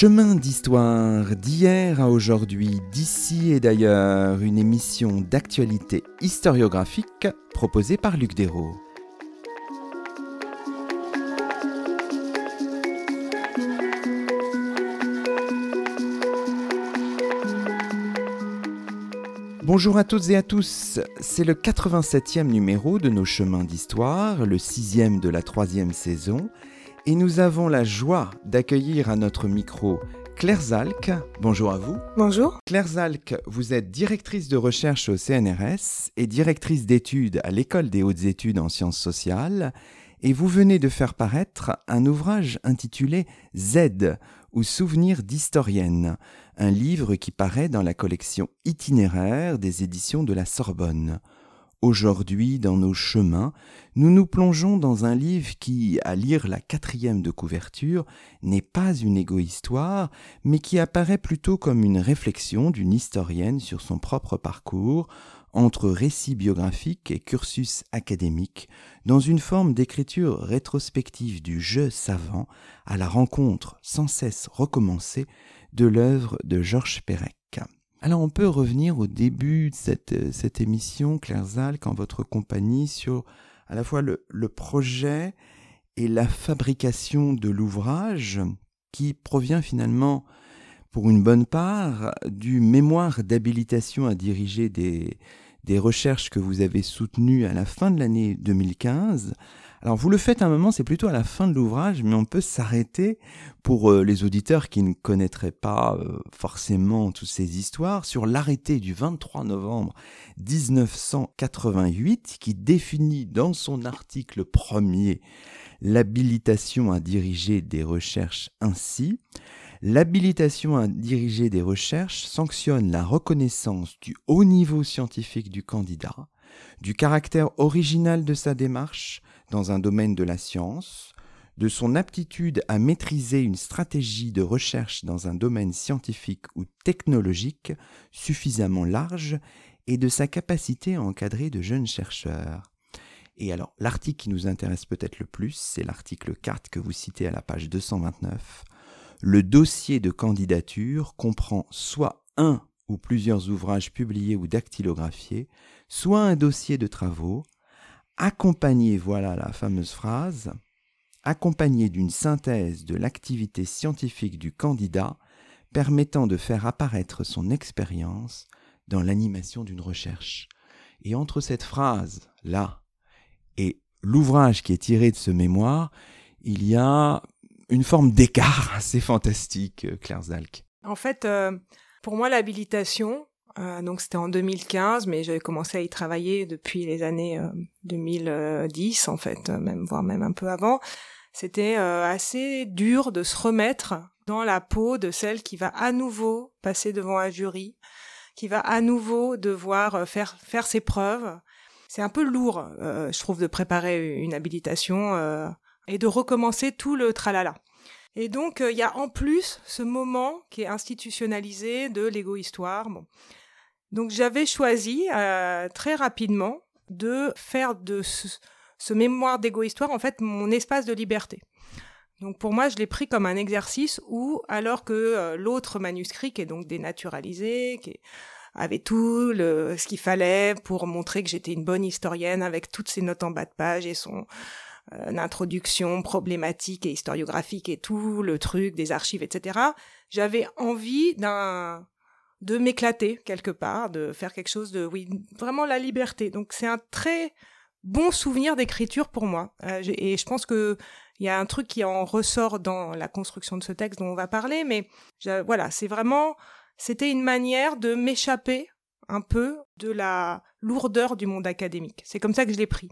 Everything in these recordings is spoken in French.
Chemin d'histoire d'hier à aujourd'hui, d'ici et d'ailleurs, une émission d'actualité historiographique proposée par Luc Dérault. Bonjour à toutes et à tous, c'est le 87e numéro de nos chemins d'histoire, le sixième de la troisième saison, et nous avons la joie d'accueillir à notre micro Claire Zalk. Bonjour à vous. Bonjour. Claire Zalk, vous êtes directrice de recherche au CNRS et directrice d'études à l'École des hautes études en sciences sociales. Et vous venez de faire paraître un ouvrage intitulé Z ou Souvenirs d'historienne, un livre qui paraît dans la collection itinéraire des éditions de la Sorbonne. Aujourd'hui, dans nos chemins, nous nous plongeons dans un livre qui, à lire la quatrième de couverture, n'est pas une égo-histoire, mais qui apparaît plutôt comme une réflexion d'une historienne sur son propre parcours, entre récit biographique et cursus académique, dans une forme d'écriture rétrospective du jeu savant à la rencontre sans cesse recommencée de l'œuvre de Georges Perec. Alors on peut revenir au début de cette, euh, cette émission, Claire Zalk, en votre compagnie, sur à la fois le, le projet et la fabrication de l'ouvrage qui provient finalement, pour une bonne part, du mémoire d'habilitation à diriger des, des recherches que vous avez soutenues à la fin de l'année 2015 alors vous le faites un moment, c'est plutôt à la fin de l'ouvrage, mais on peut s'arrêter pour euh, les auditeurs qui ne connaîtraient pas euh, forcément toutes ces histoires sur l'arrêté du 23 novembre 1988 qui définit dans son article premier l'habilitation à diriger des recherches ainsi. L'habilitation à diriger des recherches sanctionne la reconnaissance du haut niveau scientifique du candidat, du caractère original de sa démarche, dans un domaine de la science, de son aptitude à maîtriser une stratégie de recherche dans un domaine scientifique ou technologique suffisamment large et de sa capacité à encadrer de jeunes chercheurs. Et alors, l'article qui nous intéresse peut-être le plus, c'est l'article 4 que vous citez à la page 229. Le dossier de candidature comprend soit un ou plusieurs ouvrages publiés ou dactylographiés, soit un dossier de travaux, accompagné, voilà la fameuse phrase, accompagné d'une synthèse de l'activité scientifique du candidat permettant de faire apparaître son expérience dans l'animation d'une recherche. Et entre cette phrase-là et l'ouvrage qui est tiré de ce mémoire, il y a une forme d'écart assez fantastique, Claire Zalk. En fait, euh, pour moi, l'habilitation, euh, donc c'était en 2015, mais j'avais commencé à y travailler depuis les années 2010 euh, en fait, euh, même voire même un peu avant. C'était assez dur de se remettre dans la peau de celle qui va à nouveau passer devant un jury, qui va à nouveau devoir faire faire ses preuves. C'est un peu lourd, je trouve, de préparer une habilitation et de recommencer tout le tralala. Et donc, il y a en plus ce moment qui est institutionnalisé de l'égo-histoire. Donc j'avais choisi euh, très rapidement de faire de ce, mémoire d'égo-histoire en fait mon espace de liberté. Donc pour moi, je l'ai pris comme un exercice où, alors que euh, l'autre manuscrit, qui est donc dénaturalisé, qui avait tout le, ce qu'il fallait pour montrer que j'étais une bonne historienne avec toutes ses notes en bas de page et son euh, introduction problématique et historiographique et tout le truc des archives, etc. J'avais envie d'un de m'éclater quelque part, de faire quelque chose de, oui, vraiment la liberté. Donc c'est un très bon souvenir d'écriture pour moi. Euh, et je pense que il y a un truc qui en ressort dans la construction de ce texte dont on va parler, mais voilà, c'est vraiment, c'était une manière de m'échapper un peu de la lourdeur du monde académique. C'est comme ça que je l'ai pris.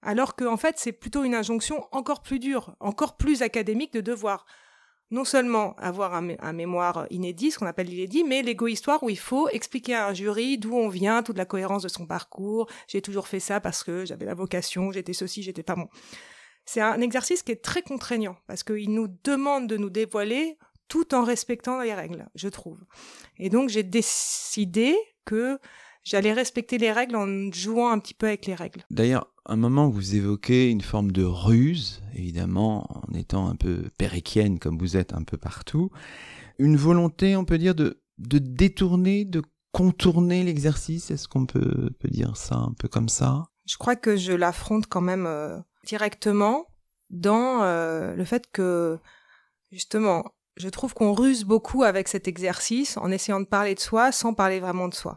Alors qu'en en fait, c'est plutôt une injonction encore plus dure, encore plus académique de devoir non seulement avoir un, mémoire inédit, ce qu'on appelle l'inédit, mais l'égo-histoire où il faut expliquer à un jury d'où on vient, toute la cohérence de son parcours. J'ai toujours fait ça parce que j'avais la vocation, j'étais ceci, j'étais pas bon. C'est un exercice qui est très contraignant parce qu'il nous demande de nous dévoiler tout en respectant les règles, je trouve. Et donc j'ai décidé que j'allais respecter les règles en jouant un petit peu avec les règles. D'ailleurs, à un moment, vous évoquez une forme de ruse, évidemment, en étant un peu péréquienne comme vous êtes un peu partout. Une volonté, on peut dire, de, de détourner, de contourner l'exercice. Est-ce qu'on peut, peut dire ça un peu comme ça? Je crois que je l'affronte quand même euh, directement dans euh, le fait que, justement, je trouve qu'on ruse beaucoup avec cet exercice en essayant de parler de soi sans parler vraiment de soi.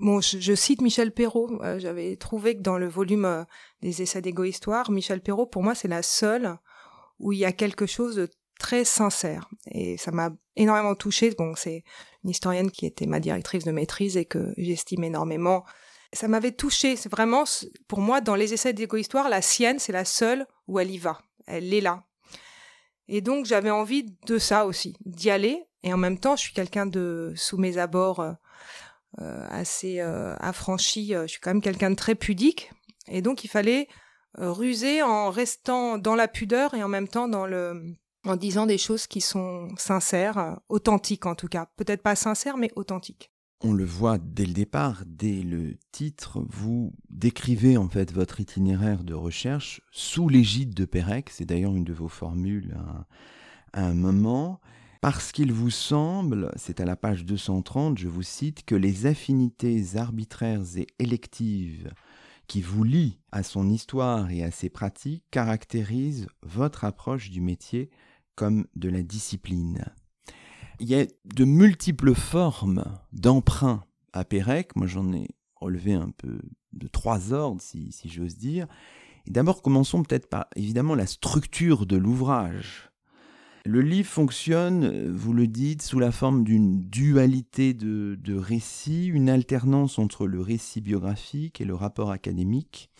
Bon, je, cite Michel Perrault. Euh, j'avais trouvé que dans le volume euh, des essais d'égo-histoire, Michel Perrault, pour moi, c'est la seule où il y a quelque chose de très sincère. Et ça m'a énormément touchée. Bon, c'est une historienne qui était ma directrice de maîtrise et que j'estime énormément. Ça m'avait touchée. C'est vraiment, pour moi, dans les essais d'égo-histoire, la sienne, c'est la seule où elle y va. Elle est là. Et donc, j'avais envie de ça aussi, d'y aller. Et en même temps, je suis quelqu'un de, sous mes abords, euh, assez euh, affranchi. Euh, je suis quand même quelqu'un de très pudique. Et donc, il fallait ruser en restant dans la pudeur et en même temps dans le, en disant des choses qui sont sincères, authentiques en tout cas. Peut-être pas sincères, mais authentiques. On le voit dès le départ, dès le titre, vous décrivez en fait votre itinéraire de recherche sous l'égide de Pérec. C'est d'ailleurs une de vos formules à un moment parce qu'il vous semble, c'est à la page 230, je vous cite, que les affinités arbitraires et électives qui vous lient à son histoire et à ses pratiques caractérisent votre approche du métier comme de la discipline. Il y a de multiples formes d'emprunt à Pérec. Moi, j'en ai relevé un peu de trois ordres, si, j'ose dire. D'abord, commençons peut-être par, évidemment, la structure de l'ouvrage. Le livre fonctionne, vous le dites, sous la forme d'une dualité de, récits, une alternance entre le récit biographique et le rapport académique,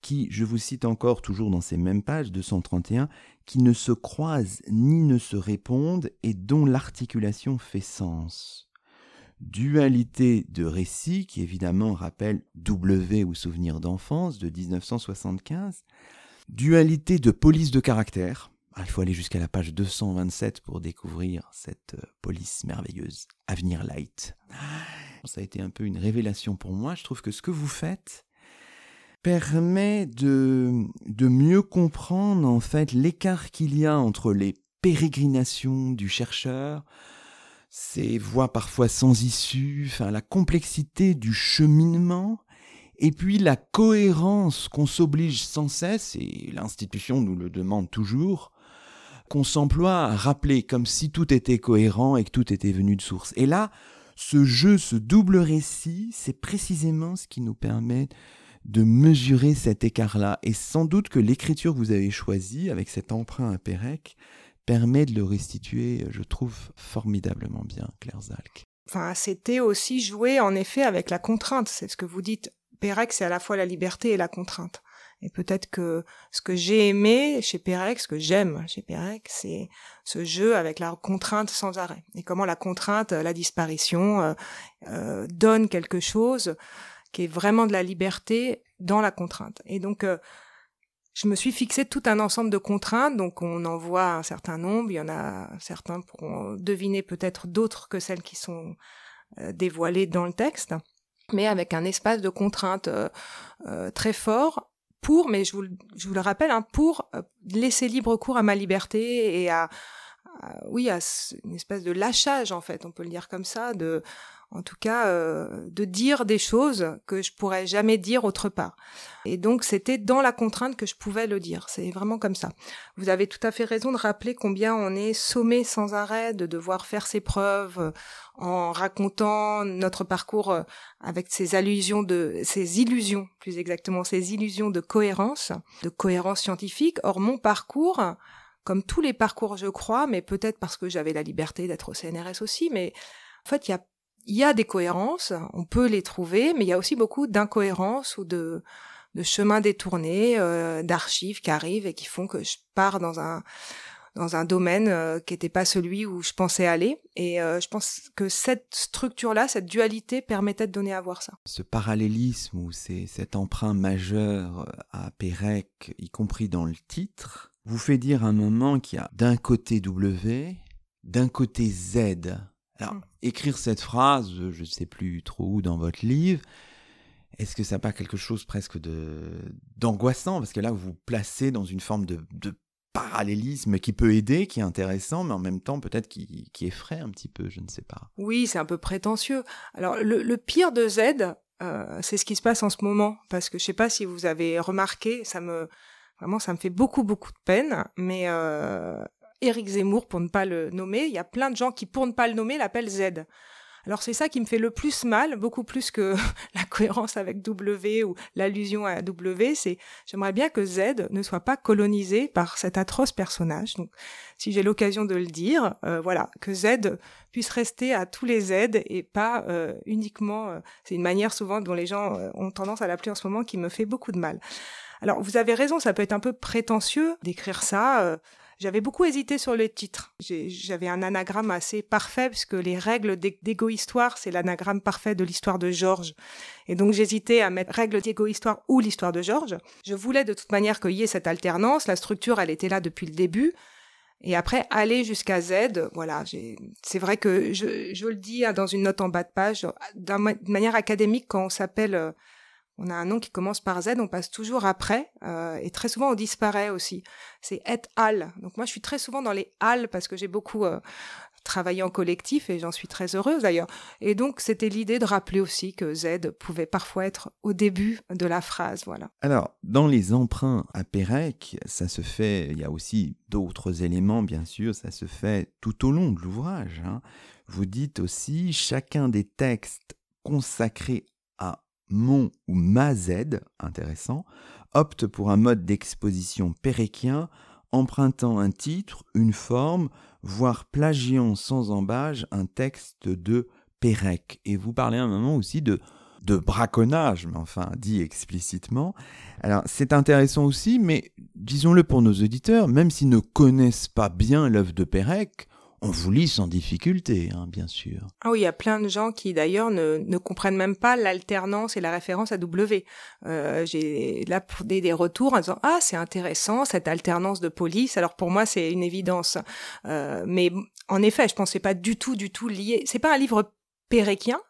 qui, je vous cite encore toujours dans ces mêmes pages 231, qui ne se croisent ni ne se répondent et dont l'articulation fait sens. Dualité de récits qui évidemment rappelle W ou Souvenir d'enfance de 1975, dualité de police de caractère, il faut aller jusqu'à la page 227 pour découvrir cette euh, police merveilleuse, Avenir Light. Ça a été un peu une révélation pour moi. Je trouve que ce que vous faites permet de, de mieux comprendre en fait l'écart qu'il y a entre les pérégrinations du chercheur, ses voies parfois sans issue, enfin la complexité du cheminement, et puis la cohérence qu'on s'oblige sans cesse, et l'institution nous le demande toujours, qu'on s'emploie à rappeler comme si tout était cohérent et que tout était venu de source. Et là, ce jeu, ce double récit, c'est précisément ce qui nous permet de mesurer cet écart-là. Et sans doute que l'écriture que vous avez choisie, avec cet emprunt à Pérec, permet de le restituer, je trouve, formidablement bien, Claire Zalk. Enfin, c'était aussi jouer, en effet, avec la contrainte. C'est ce que vous dites. Pérec, c'est à la fois la liberté et la contrainte. Et peut-être que ce que j'ai aimé chez Pérec, ce que j'aime chez Pérec, c'est ce jeu avec la contrainte sans arrêt. Et comment la contrainte, la disparition, euh, euh, donne quelque chose qui est vraiment de la liberté dans la contrainte. Et donc, euh, je me suis fixé tout un ensemble de contraintes, donc on en voit un certain nombre, il y en a certains pour deviner peut-être d'autres que celles qui sont dévoilées dans le texte, mais avec un espace de contraintes très fort pour, mais je vous, je vous le rappelle, hein, pour euh, laisser libre cours à ma liberté et à, oui, à une espèce de lâchage en fait, on peut le dire comme ça, de, en tout cas, euh, de dire des choses que je pourrais jamais dire autre part. Et donc c'était dans la contrainte que je pouvais le dire. C'est vraiment comme ça. Vous avez tout à fait raison de rappeler combien on est sommé sans arrêt de devoir faire ses preuves, en racontant notre parcours euh, avec ces allusions de, ces illusions, plus exactement, ces illusions de cohérence, de cohérence scientifique. Or, mon parcours, comme tous les parcours, je crois, mais peut-être parce que j'avais la liberté d'être au CNRS aussi, mais en fait, il y a, il y a des cohérences, on peut les trouver, mais il y a aussi beaucoup d'incohérences ou de, de chemins détournés, euh, d'archives qui arrivent et qui font que je pars dans un dans un domaine euh, qui n'était pas celui où je pensais aller. Et euh, je pense que cette structure-là, cette dualité permettait de donner à voir ça. Ce parallélisme ou cet emprunt majeur euh, à Pérec, y compris dans le titre, vous fait dire un moment qu'il y a d'un côté W, d'un côté Z. Alors, mm. écrire cette phrase, je ne sais plus trop où dans votre livre, est-ce que ça n'a pas quelque chose presque de d'angoissant? Parce que là, vous vous placez dans une forme de, parallélisme qui peut aider, qui est intéressant, mais en même temps peut-être qui, effraie un petit peu, je ne sais pas. Oui, c'est un peu prétentieux. Alors, le, pire de Z, euh, c'est ce qui se passe en ce moment, parce que je ne sais pas si vous avez remarqué, ça me vraiment ça me fait beaucoup beaucoup de peine, mais euh, Éric Zemmour, pour ne pas le nommer, il y a plein de gens qui, pour ne pas le nommer, l'appellent Z. Alors c'est ça qui me fait le plus mal, beaucoup plus que la cohérence avec W ou l'allusion à W, c'est j'aimerais bien que Z ne soit pas colonisé par cet atroce personnage. Donc si j'ai l'occasion de le dire, euh, voilà, que Z puisse rester à tous les Z et pas euh, uniquement, euh, c'est une manière souvent dont les gens ont tendance à l'appeler en ce moment qui me fait beaucoup de mal. Alors vous avez raison, ça peut être un peu prétentieux d'écrire ça. J'avais beaucoup hésité sur le titre. J'avais un anagramme assez parfait puisque les règles d'égo-histoire, c'est l'anagramme parfait de l'histoire de Georges. Et donc j'hésitais à mettre règles d'égo-histoire ou l'histoire de Georges. Je voulais de toute manière qu'il y ait cette alternance. La structure, elle était là depuis le début. Et après, aller jusqu'à Z, voilà, c'est vrai que je, le dis hein, dans une note en bas de page, de manière académique, quand on s'appelle euh, on a un nom qui commence par Z, on passe toujours après, euh, et très souvent on disparaît aussi. C'est et al. Donc moi je suis très souvent dans les al parce que j'ai beaucoup euh, travaillé en collectif et j'en suis très heureuse d'ailleurs. Et donc c'était l'idée de rappeler aussi que Z pouvait parfois être au début de la phrase, voilà. Alors dans les emprunts à Pérec, ça se fait. Il y a aussi d'autres éléments bien sûr, ça se fait tout au long de l'ouvrage. Hein. Vous dites aussi chacun des textes consacrés mon ou ma Z, intéressant, opte pour un mode d'exposition péréquien empruntant un titre, une forme, voire plagiant sans embâge un texte de Pérec. Et vous parlez à un moment aussi de, de braconnage, mais enfin dit explicitement. Alors c'est intéressant aussi, mais disons-le pour nos auditeurs, même s'ils ne connaissent pas bien l'œuvre de Pérec, on vous lit sans difficulté, hein, bien sûr. Ah oui, il y a plein de gens qui d'ailleurs ne, ne comprennent même pas l'alternance et la référence à W. Euh, j'ai là des, des retours en disant ah c'est intéressant cette alternance de police. Alors pour moi c'est une évidence, euh, mais en effet je pensais pas du tout du tout lié. C'est pas un livre péréquien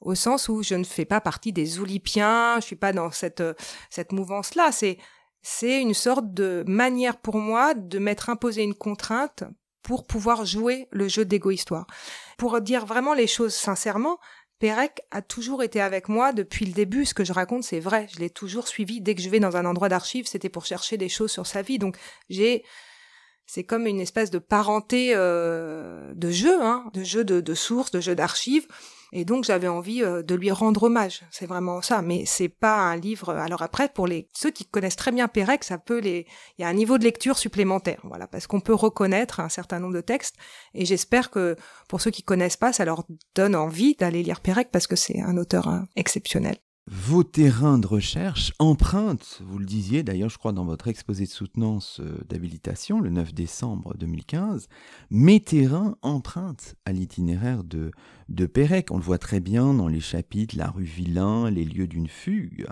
au sens où je ne fais pas partie des oulipiens, je suis pas dans cette cette mouvance là. C'est c'est une sorte de manière pour moi de m'être imposé une contrainte pour pouvoir jouer le jeu d'égo-histoire. Pour dire vraiment les choses sincèrement, Pérec a toujours été avec moi depuis le début. Ce que je raconte, c'est vrai. Je l'ai toujours suivi. Dès que je vais dans un endroit d'archives, c'était pour chercher des choses sur sa vie. Donc, j'ai, c'est comme une espèce de parenté euh, de jeu, hein, de jeu de, de sources, de jeu d'archives. Et donc j'avais envie euh, de lui rendre hommage. C'est vraiment ça. Mais c'est pas un livre. Alors après, pour les ceux qui connaissent très bien Pérec, ça peut les. Il y a un niveau de lecture supplémentaire, voilà, parce qu'on peut reconnaître un certain nombre de textes. Et j'espère que pour ceux qui connaissent pas, ça leur donne envie d'aller lire Pérec parce que c'est un auteur hein, exceptionnel. Vos terrains de recherche empruntent, vous le disiez d'ailleurs, je crois, dans votre exposé de soutenance euh, d'habilitation le 9 décembre 2015, mes terrains empruntent à l'itinéraire de, de Pérec. On le voit très bien dans les chapitres La rue Villain, Les lieux d'une fugue.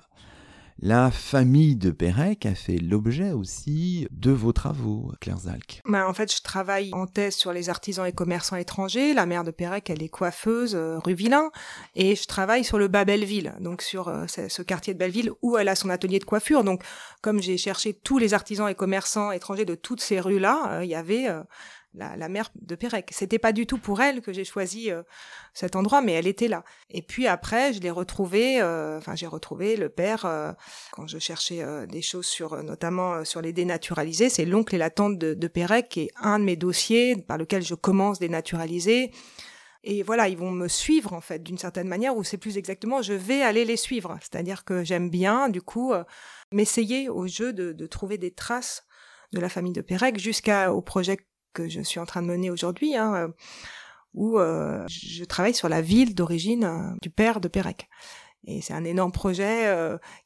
La famille de Pérec a fait l'objet aussi de vos travaux, Claire Zalk. Bah, en fait, je travaille en thèse sur les artisans et commerçants étrangers. La mère de Pérec, elle est coiffeuse euh, rue Villain. Et je travaille sur le bas Belleville, donc sur euh, ce quartier de Belleville où elle a son atelier de coiffure. Donc, comme j'ai cherché tous les artisans et commerçants étrangers de toutes ces rues-là, euh, il y avait la, mère de Pérec. C'était pas du tout pour elle que j'ai choisi euh, cet endroit, mais elle était là. Et puis après, je l'ai retrouvé, euh, enfin j'ai retrouvé le père euh, quand je cherchais des choses sur, notamment sur les dénaturalisés. C'est l'oncle et la tante de, de Pérec qui est un de mes dossiers par lequel je commence dénaturaliser. Et voilà, ils vont me suivre en fait d'une certaine manière, ou c'est plus exactement, je vais aller les suivre. C'est-à-dire que j'aime bien, du coup, m'essayer au jeu de, de trouver des traces de la famille de Pérec jusqu'au projet que je suis en train de mener aujourd'hui, hein, euh, où euh, je travaille sur la ville d'origine euh, du père de Pérec. Et c'est un énorme projet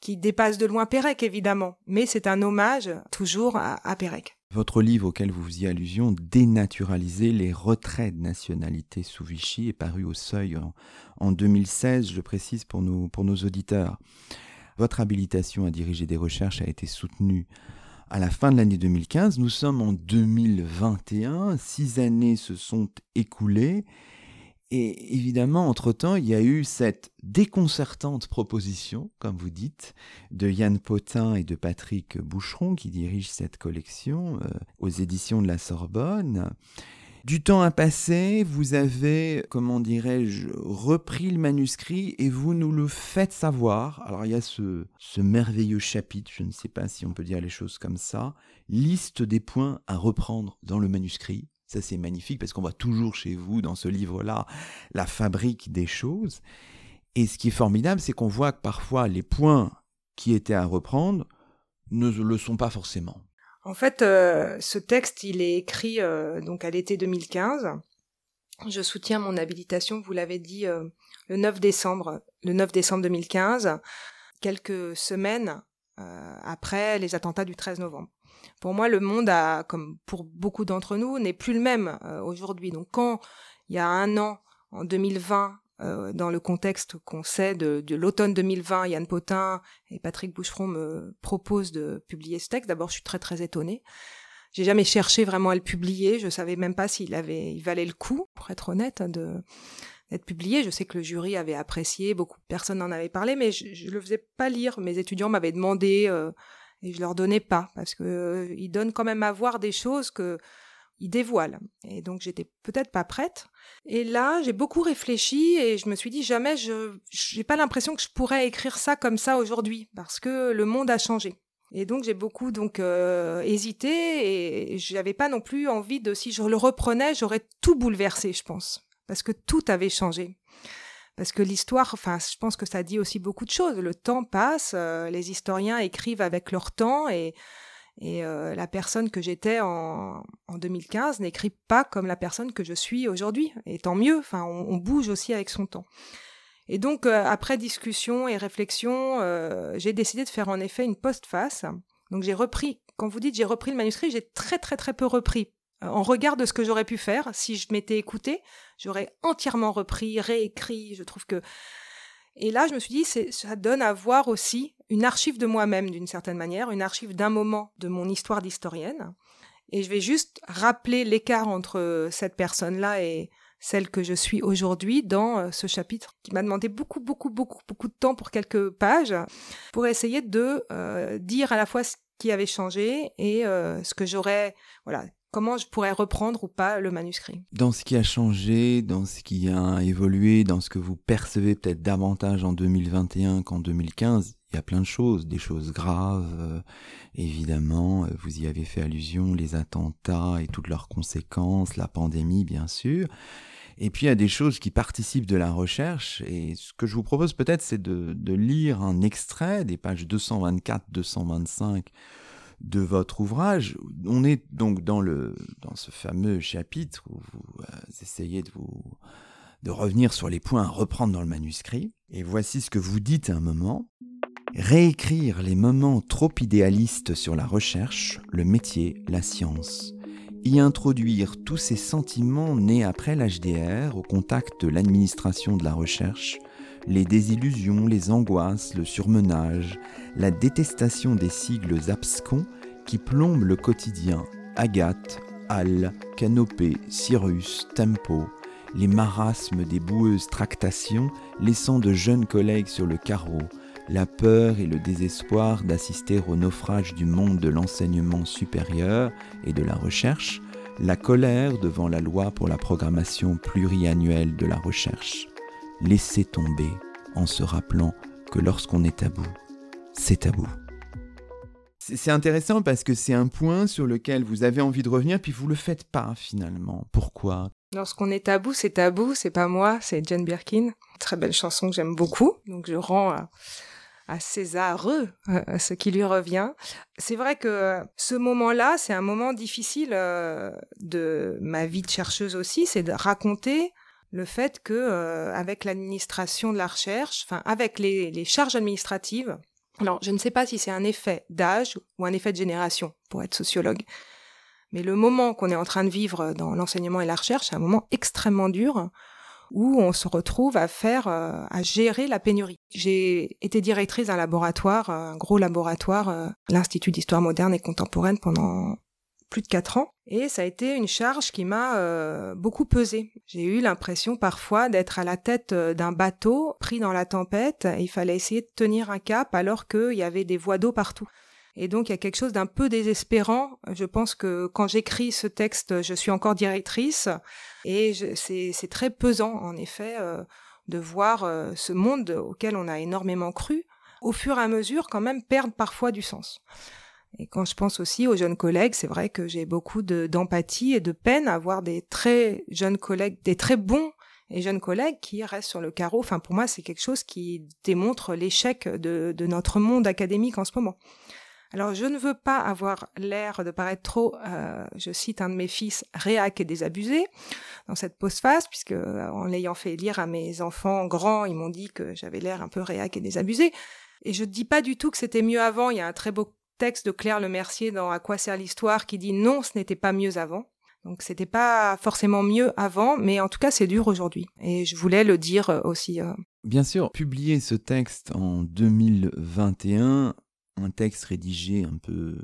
qui dépasse de loin Pérec, évidemment, mais c'est un hommage toujours à, Pérec. Votre livre auquel vous faisiez allusion, Dénaturaliser les retraits de nationalité sous Vichy, est paru au Seuil en, en 2016, je précise pour nos, pour nos auditeurs. Votre habilitation à diriger des recherches a été soutenue à la fin de l'année 2015. Nous sommes en 2021, six années se sont écoulées Et évidemment, entre-temps, il y a eu cette déconcertante proposition, comme vous dites, de Yann Potin et de Patrick Boucheron, qui dirigent cette collection euh, aux éditions de la Sorbonne. Du temps a passé, vous avez, comment dirais-je, repris le manuscrit et vous nous le faites savoir. Alors il y a ce, ce merveilleux chapitre, je ne sais pas si on peut dire les choses comme ça, liste des points à reprendre dans le manuscrit. Ça, c'est magnifique parce qu'on voit toujours chez vous, dans ce livre-là, la fabrique des choses. Et ce qui est formidable, c'est qu'on voit que parfois les points qui étaient à reprendre ne le sont pas forcément. En fait, euh, ce texte, il est écrit euh, donc à l'été 2015. Je soutiens mon habilitation, vous l'avez dit, euh, le 9 décembre, le 9 décembre 2015, quelques semaines après les attentats du 13 novembre pour moi, le monde a, comme pour beaucoup d'entre nous, n'est plus le même euh, aujourd'hui. Donc, quand il y a un an, en 2020, euh, dans le contexte qu'on sait de, de l'automne 2020, Yann Potin et Patrick Boucheron me proposent de publier ce texte. D'abord, je suis très très étonnée. J'ai jamais cherché vraiment à le publier. Je savais même pas s'il avait, il valait le coup, pour être honnête, de d'être publié. Je sais que le jury avait apprécié, beaucoup de personnes en avaient parlé, mais je, je le faisais pas lire. Mes étudiants m'avaient demandé euh, et je leur donnais pas parce que euh, ils donnent quand même à voir des choses que ils dévoilent. Et donc j'étais peut-être pas prête. Et là, j'ai beaucoup réfléchi et je me suis dit jamais je j'ai pas l'impression que je pourrais écrire ça comme ça aujourd'hui parce que le monde a changé. Et donc j'ai beaucoup donc euh, hésité et j'avais pas non plus envie de si je le reprenais, j'aurais tout bouleversé, je pense, parce que tout avait changé parce que l'histoire, enfin, je pense que ça dit aussi beaucoup de choses. Le temps passe, euh, les historiens écrivent avec leur temps et, et euh, la personne que j'étais en, en 2015 n'écrit pas comme la personne que je suis aujourd'hui. Et tant mieux, enfin, on, bouge aussi avec son temps. Et donc, euh, après discussion et réflexion, j'ai décidé de faire en effet une postface. Donc, j'ai repris, quand vous dites j'ai repris le manuscrit, j'ai très très très peu repris en regard de ce que j'aurais pu faire si je m'étais écoutée, j'aurais entièrement repris, réécrit. Je trouve que et là, je me suis dit, ça donne à voir aussi une archive de moi-même d'une certaine manière, une archive d'un moment de mon histoire d'historienne. Et je vais juste rappeler l'écart entre cette personne-là et celle que je suis aujourd'hui dans euh, ce chapitre qui m'a demandé beaucoup, beaucoup, beaucoup, beaucoup de temps pour quelques pages pour essayer de euh, dire à la fois ce qui avait changé et euh, ce que j'aurais, voilà, comment je pourrais reprendre ou pas le manuscrit. Dans ce qui a changé, dans ce qui a évolué, dans ce que vous percevez peut-être davantage en 2021 qu'en 2015, il y a plein de choses, des choses graves, euh, évidemment, euh, vous y avez fait allusion, les attentats et toutes leurs conséquences, la pandémie bien sûr. Et puis il y a des choses qui participent de la recherche, et ce que je vous propose peut-être c'est de, de lire un extrait des pages 224-225 de votre ouvrage. On est donc dans, le, dans ce fameux chapitre où vous euh, essayez de, vous, de revenir sur les points à reprendre dans le manuscrit. Et voici ce que vous dites à un moment. Réécrire les moments trop idéalistes sur la recherche, le métier, la science. Y introduire tous ces sentiments nés après l'HDR au contact de l'administration de la recherche, les désillusions, les angoisses, le surmenage, la détestation des sigles abscons qui plombent le quotidien, Agathe, Al, Canopée, Cyrus, Tempo, les marasmes des boueuses tractations laissant de jeunes collègues sur le carreau, la peur et le désespoir d'assister au naufrage du monde de l'enseignement supérieur et de la recherche, la colère devant la loi pour la programmation pluriannuelle de la recherche. Laisser tomber en se rappelant que lorsqu'on est à bout, c'est à bout. C'est intéressant parce que c'est un point sur lequel vous avez envie de revenir, puis vous le faites pas finalement. Pourquoi? Lorsqu'on est tabou, c'est tabou, c'est pas moi, c'est Jane Birkin. Très belle chanson que j'aime beaucoup, donc je rends à, à César euh, ce qui lui revient. C'est vrai que ce moment-là, c'est un moment difficile euh, de ma vie de chercheuse aussi, c'est de raconter le fait que euh, avec l'administration de la recherche, enfin avec les charges administratives, alors, je ne sais pas si c'est un effet d'âge ou un effet de génération, pour être sociologue. Mais le moment qu'on est en train de vivre dans l'enseignement et la recherche, c'est un moment extrêmement dur où on se retrouve à faire, euh, à gérer la pénurie. J'ai été directrice d'un laboratoire, un gros laboratoire, euh, l'Institut d'histoire moderne et contemporaine pendant plus de quatre ans. Et ça a été une charge qui m'a euh, beaucoup pesé. J'ai eu l'impression parfois d'être à la tête euh, d'un bateau pris dans la tempête. il fallait essayer de tenir un cap alors qu'il y avait des voies d'eau partout. Et donc il y a quelque chose d'un peu désespérant. Je pense que quand j'écris ce texte, je suis encore directrice et c'est très pesant en effet euh, de voir ce monde auquel on a énormément cru au fur et à mesure quand même perdre parfois du sens. Et quand je pense aussi aux jeunes collègues, c'est vrai que j'ai beaucoup d'empathie et de peine à voir des très jeunes collègues, des très bons et jeunes collègues qui restent sur le carreau. Enfin, pour moi, c'est quelque chose qui démontre l'échec de, notre monde académique en ce moment. Alors, je ne veux pas avoir l'air de paraître trop, euh, je cite un de mes fils, réac et désabusé dans cette postface, puisque euh, en l'ayant fait lire à mes enfants grands, ils m'ont dit que j'avais l'air un peu réac et désabusé. Et je ne dis pas du tout que c'était mieux avant. Il y a un très beau texte de Claire Lemercier dans À quoi sert l'histoire qui dit non, ce n'était pas mieux avant. Donc c'était pas forcément mieux avant, mais en tout cas c'est dur aujourd'hui. Et je voulais le dire euh, aussi. Euh. Bien sûr, publier ce texte en 2021, un texte rédigé un peu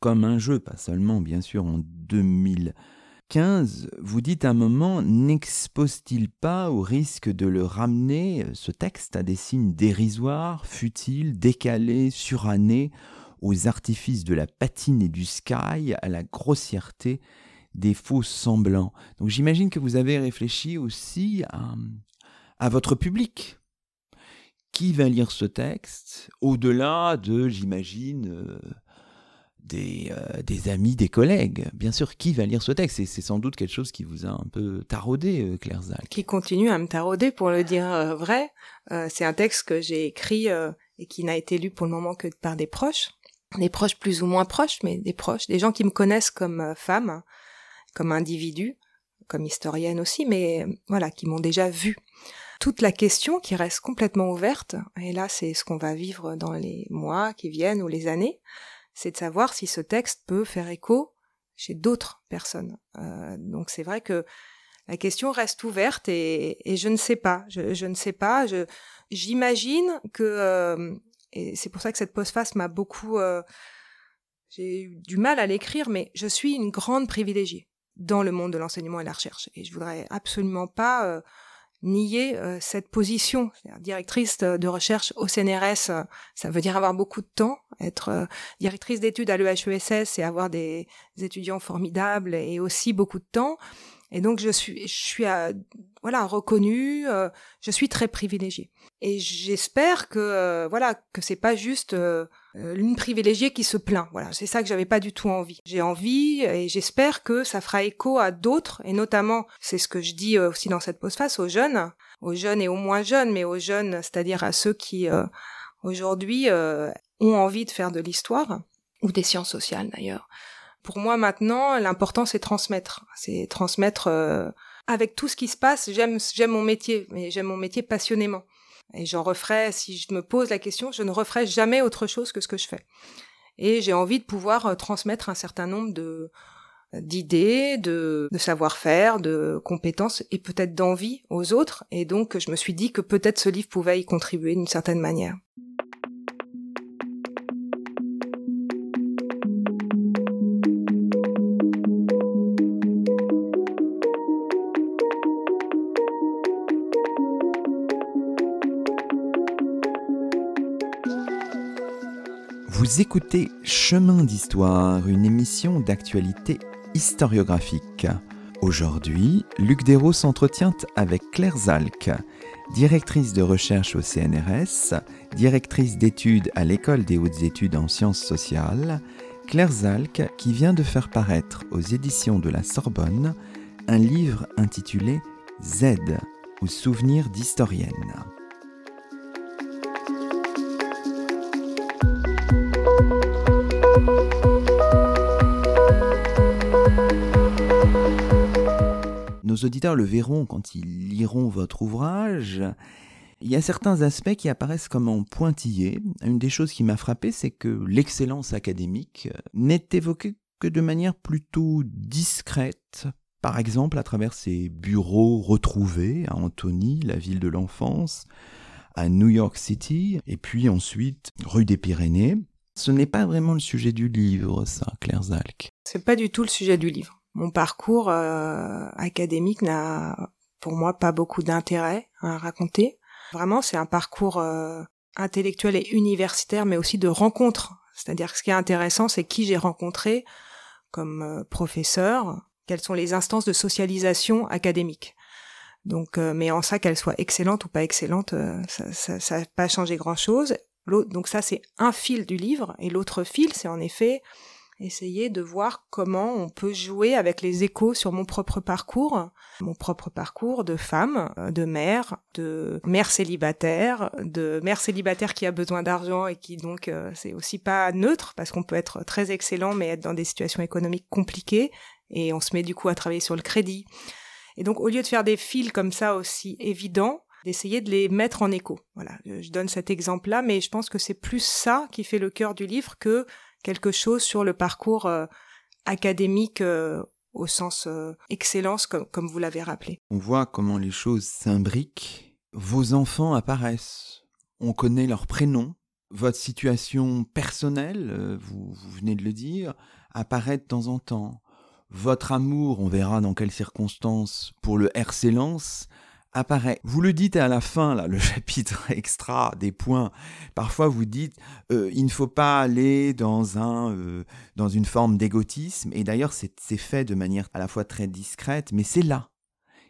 comme un jeu, pas seulement bien sûr en 2015, vous dites à un moment, n'expose-t-il pas au risque de le ramener, ce texte, à des signes dérisoires, futiles, décalés, surannés, aux artifices de la patine et du sky, à la grossièreté des faux semblants. Donc j'imagine que vous avez réfléchi aussi à, votre public. Qui va lire ce texte Au-delà de, j'imagine, euh, des, euh, des, amis, des collègues? Bien sûr, qui va lire ce texte? C'est sans doute quelque chose qui vous a un peu taraudé, euh, Claire Zalk. Qui continue à me tarauder, pour le dire vrai. c'est un texte que j'ai écrit et qui n'a été lu pour le moment que par des proches des proches plus ou moins proches, mais des proches, des gens qui me connaissent comme euh, femme, comme individu, comme historienne aussi, mais euh, voilà, qui m'ont déjà vue. Toute la question qui reste complètement ouverte, et là c'est ce qu'on va vivre dans les mois qui viennent ou les années, c'est de savoir si ce texte peut faire écho chez d'autres personnes. Euh, donc c'est vrai que la question reste ouverte et, je ne sais pas. Je, ne sais pas. j'imagine que et c'est pour ça que cette postface m'a beaucoup... Euh, j'ai eu du mal à l'écrire, mais je suis une grande privilégiée dans le monde de l'enseignement et de la recherche. Et je voudrais absolument pas euh, nier euh, cette position. Directrice de recherche au CNRS, ça veut dire avoir beaucoup de temps. Être directrice d'études à l'EHESS et avoir des, étudiants formidables et aussi beaucoup de temps. Et donc je suis, je suis voilà reconnue, je suis très privilégiée. Et j'espère que euh, voilà que c'est pas juste euh, euh, une privilégiée qui se plaint. Voilà, c'est ça que j'avais pas du tout envie. J'ai envie et j'espère que ça fera écho à d'autres et notamment c'est ce que je dis aussi dans cette postface aux jeunes, aux jeunes et aux moins jeunes, mais aux jeunes, c'est-à-dire à ceux qui aujourd'hui ont envie de faire de l'histoire ou des sciences sociales d'ailleurs. Pour moi maintenant, l'important c'est transmettre, c'est transmettre avec tout ce qui se passe. J'aime mon métier, mais j'aime mon métier passionnément. Et j'en referai, si je me pose la question, je ne referai jamais autre chose que ce que je fais. Et j'ai envie de pouvoir euh, transmettre un certain nombre de d'idées, de, de savoir-faire, de compétences et peut-être d'envie aux autres. Et donc, je me suis dit que peut-être ce livre pouvait y contribuer d'une certaine manière. Vous écoutez Chemin d'Histoire, une émission d'actualité historiographique. Aujourd'hui, Luc Dérault s'entretient avec Claire Zalk, directrice de recherche au CNRS, directrice d'études à l'École des hautes études en sciences sociales, Claire Zalk qui vient de faire paraître aux éditions de la Sorbonne un livre intitulé Z ou Souvenirs d'historienne. Auditeurs le verront quand ils liront votre ouvrage. Il y a certains aspects qui apparaissent comme en pointillés. Une des choses qui m'a frappé, c'est que l'excellence académique n'est évoquée que de manière plutôt discrète, par exemple à travers ces bureaux retrouvés à Antony, la ville de l'enfance, à New York City, et puis ensuite rue des Pyrénées. Ce n'est pas vraiment le sujet du livre, ça, Claire Zalk. C'est pas du tout le sujet du livre. Mon parcours euh, académique n'a, pour moi, pas beaucoup d'intérêt à raconter. Vraiment, c'est un parcours euh, intellectuel et universitaire, mais aussi de rencontres. C'est-à-dire que ce qui est intéressant, c'est qui j'ai rencontré comme euh, professeur, quelles sont les instances de socialisation académique. Donc, mais en ça, qu'elles soient excellentes ou pas excellentes, ça n'a pas changé grand-chose. Donc ça, c'est un fil du livre, et l'autre fil, c'est en effet essayer de voir comment on peut jouer avec les échos sur mon propre parcours, mon propre parcours de femme, de mère, de mère célibataire, de mère célibataire qui a besoin d'argent et qui donc euh, c'est aussi pas neutre parce qu'on peut être très excellent mais être dans des situations économiques compliquées et on se met du coup à travailler sur le crédit. Et donc au lieu de faire des fils comme ça aussi évidents, d'essayer de les mettre en écho. Voilà, je donne cet exemple-là, mais je pense que c'est plus ça qui fait le cœur du livre que quelque chose sur le parcours euh, académique euh, au sens euh, excellence, comme, vous l'avez rappelé. On voit comment les choses s'imbriquent. Vos enfants apparaissent. On connaît leurs prénoms. Votre situation personnelle, vous, venez de le dire, apparaît de temps en temps. Votre amour, on verra dans quelles circonstances, pour le RC apparaît. Vous le dites à la fin, là, le chapitre extra des points. Parfois, vous dites, euh, il ne faut pas aller dans un, euh, dans une forme d'égotisme. Et d'ailleurs, c'est fait de manière à la fois très discrète, mais c'est là.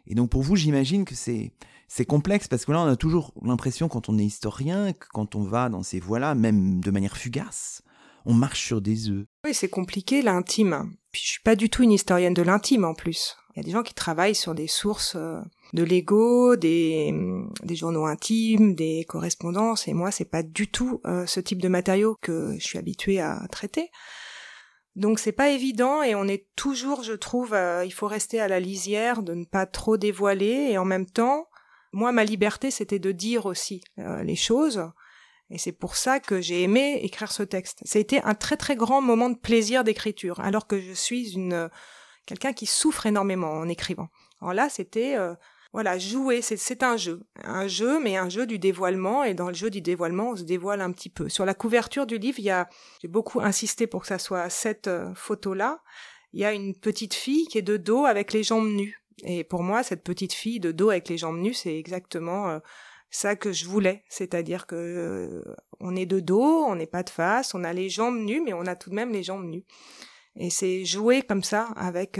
Et donc, pour vous, j'imagine que c'est c'est complexe parce que là, on a toujours l'impression, quand on est historien, que quand on va dans ces voies-là, même de manière fugace, on marche sur des œufs. Oui, c'est compliqué l'intime. Puis je suis pas du tout une historienne de l'intime en plus. Il y a des gens qui travaillent sur des sources euh, de l'ego, des, des journaux intimes, des correspondances, et moi c'est pas du tout euh, ce type de matériau que je suis habituée à traiter. Donc c'est pas évident et on est toujours, je trouve, euh, il faut rester à la lisière, de ne pas trop dévoiler et en même temps, moi ma liberté c'était de dire aussi les choses et c'est pour ça que j'ai aimé écrire ce texte. Été un très très grand moment de plaisir d'écriture, alors que je suis une quelqu'un qui souffre énormément en écrivant. Alors là, c'était euh, voilà jouer, c'est un jeu, un jeu, mais un jeu du dévoilement. Et dans le jeu du dévoilement, on se dévoile un petit peu. Sur la couverture du livre, il y a, j'ai beaucoup insisté pour que ça soit cette euh, photo-là. Il y a une petite fille qui est de dos avec les jambes nues. Et pour moi, cette petite fille de dos avec les jambes nues, c'est exactement euh, ça que je voulais, c'est-à-dire que euh, on est de dos, on n'est pas de face, on a les jambes nues, mais on a tout de même les jambes nues. Et c'est jouer comme ça avec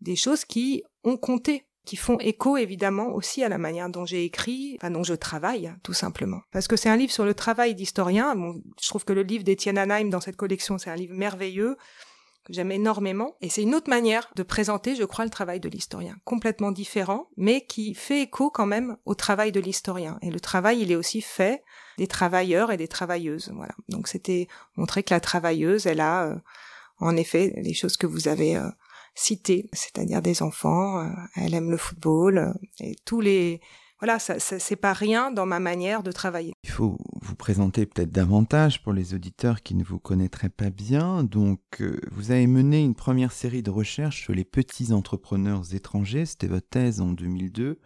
des choses qui ont compté, qui font écho évidemment aussi à la manière dont j'ai écrit, enfin dont je travaille, tout simplement. Parce que c'est un livre sur le travail d'historien. Bon, je trouve que le livre d'Étienne Anaheim dans cette collection, c'est un livre merveilleux que j'aime énormément. Et c'est une autre manière de présenter, je crois, le travail de l'historien. Complètement différent, mais qui fait écho quand même au travail de l'historien. Et le travail, il est aussi fait des travailleurs et des travailleuses. Voilà. Donc c'était montrer que la travailleuse, elle a, euh, en effet, les choses que vous avez euh, citées, c'est-à-dire des enfants, euh, elle aime le football, et tous les, voilà, ça, ça c'est pas rien dans ma manière de travailler. Il faut vous présenter peut-être davantage pour les auditeurs qui ne vous connaîtraient pas bien. Donc, euh, vous avez mené une première série de recherches sur les petits entrepreneurs étrangers. C'était votre thèse en 2002,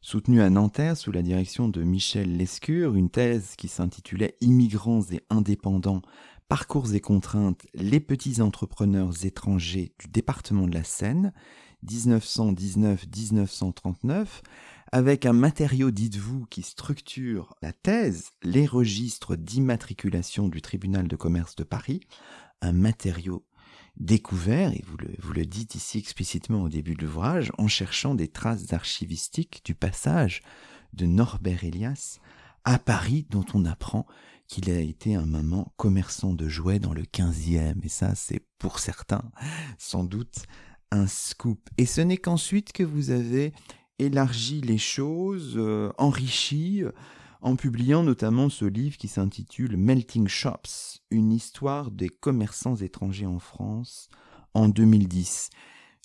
soutenue à Nanterre sous la direction de Michel Lescure, une thèse qui s'intitulait Immigrants et indépendants Parcours et contraintes, les petits entrepreneurs étrangers du département de la Seine, 1919-1939, avec un matériau, dites-vous, qui structure la thèse, les registres d'immatriculation du tribunal de commerce de Paris, un matériau découvert, et vous le, dites ici explicitement au début de l'ouvrage, en cherchant des traces archivistiques du passage de Norbert Elias à Paris, dont on apprend qu'il a été un moment commerçant de jouets dans le 15e, et ça c'est pour certains sans doute un scoop. Et ce n'est qu'ensuite que vous avez élargi les choses, euh, enrichi, euh, en publiant notamment ce livre qui s'intitule Melting Shops, une histoire des commerçants étrangers en France en 2010.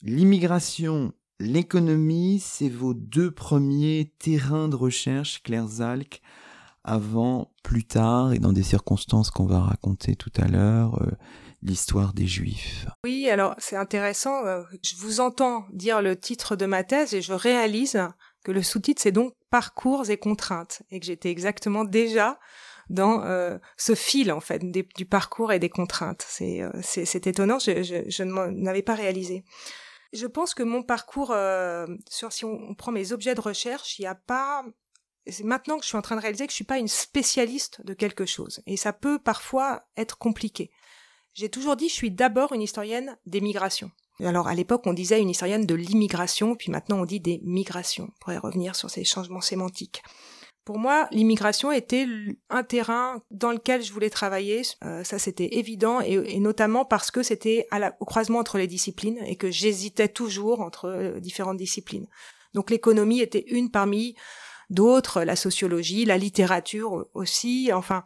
L'immigration, l'économie, c'est vos deux premiers terrains de recherche, Claire Zalk, avant, plus tard, et dans des circonstances qu'on va raconter tout à l'heure, euh, l'histoire des Juifs. Oui, alors c'est intéressant. Euh, je vous entends dire le titre de ma thèse et je réalise que le sous-titre c'est donc Parcours et contraintes et que j'étais exactement déjà dans euh, ce fil en fait du parcours et des contraintes. C'est c'est étonnant, je, je, je n'avais pas réalisé. Je pense que mon parcours, sur si on, prend mes objets de recherche, il n'y a pas. C'est maintenant que je suis en train de réaliser que je suis pas une spécialiste de quelque chose, et ça peut parfois être compliqué. J'ai toujours dit, je suis d'abord une historienne des migrations. Alors à l'époque, on disait une historienne de l'immigration, puis maintenant on dit des migrations. On pourrait revenir sur ces changements sémantiques. Pour moi, l'immigration était un terrain dans lequel je voulais travailler. Euh, ça, c'était évident, et, notamment parce que c'était au croisement entre les disciplines et que j'hésitais toujours entre euh, différentes disciplines. Donc l'économie était une parmi d'autres, la sociologie, la littérature aussi. Enfin,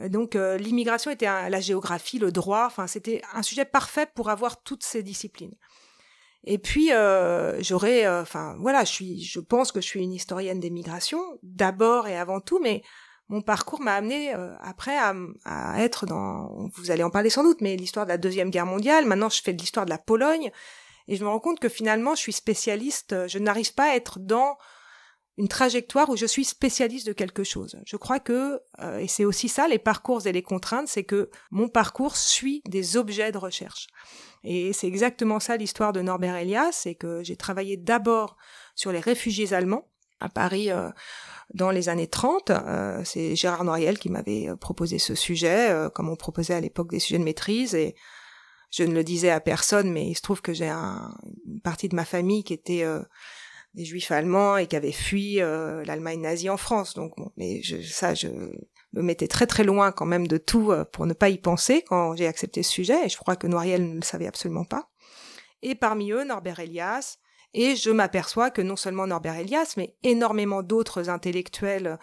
euh, donc l'immigration était la géographie, le droit. Enfin, c'était un sujet parfait pour avoir toutes ces disciplines. Et puis euh, j'aurais, euh, enfin voilà, je suis, je pense que je suis une historienne des migrations d'abord et avant tout, mais mon parcours m'a amené euh, après à, à, être dans, vous allez en parler sans doute, mais l'histoire de la deuxième guerre mondiale. Maintenant, je fais de l'histoire de la Pologne, et je me rends compte que finalement, je suis spécialiste. Je n'arrive pas à être dans une trajectoire où je suis spécialiste de quelque chose. Je crois que, euh, et c'est aussi ça, les parcours et les contraintes, c'est que mon parcours suit des objets de recherche. Et c'est exactement ça l'histoire de Norbert Elias, c'est que j'ai travaillé d'abord sur les réfugiés allemands à Paris euh, dans les années 30. Euh, c'est Gérard Noiriel qui m'avait proposé ce sujet, comme on proposait à l'époque des sujets de maîtrise, et je ne le disais à personne, mais il se trouve que j'ai un, une partie de ma famille qui était des juifs allemands et qui avaient fui euh, l'Allemagne nazie en France. Donc, mais je, ça, je me mettais très très loin quand même de tout euh, pour ne pas y penser quand j'ai accepté ce sujet. Et je crois que Noiriel ne le savait absolument pas. Et parmi eux, Norbert Elias. Et je m'aperçois que non seulement Norbert Elias, mais énormément d'autres intellectuels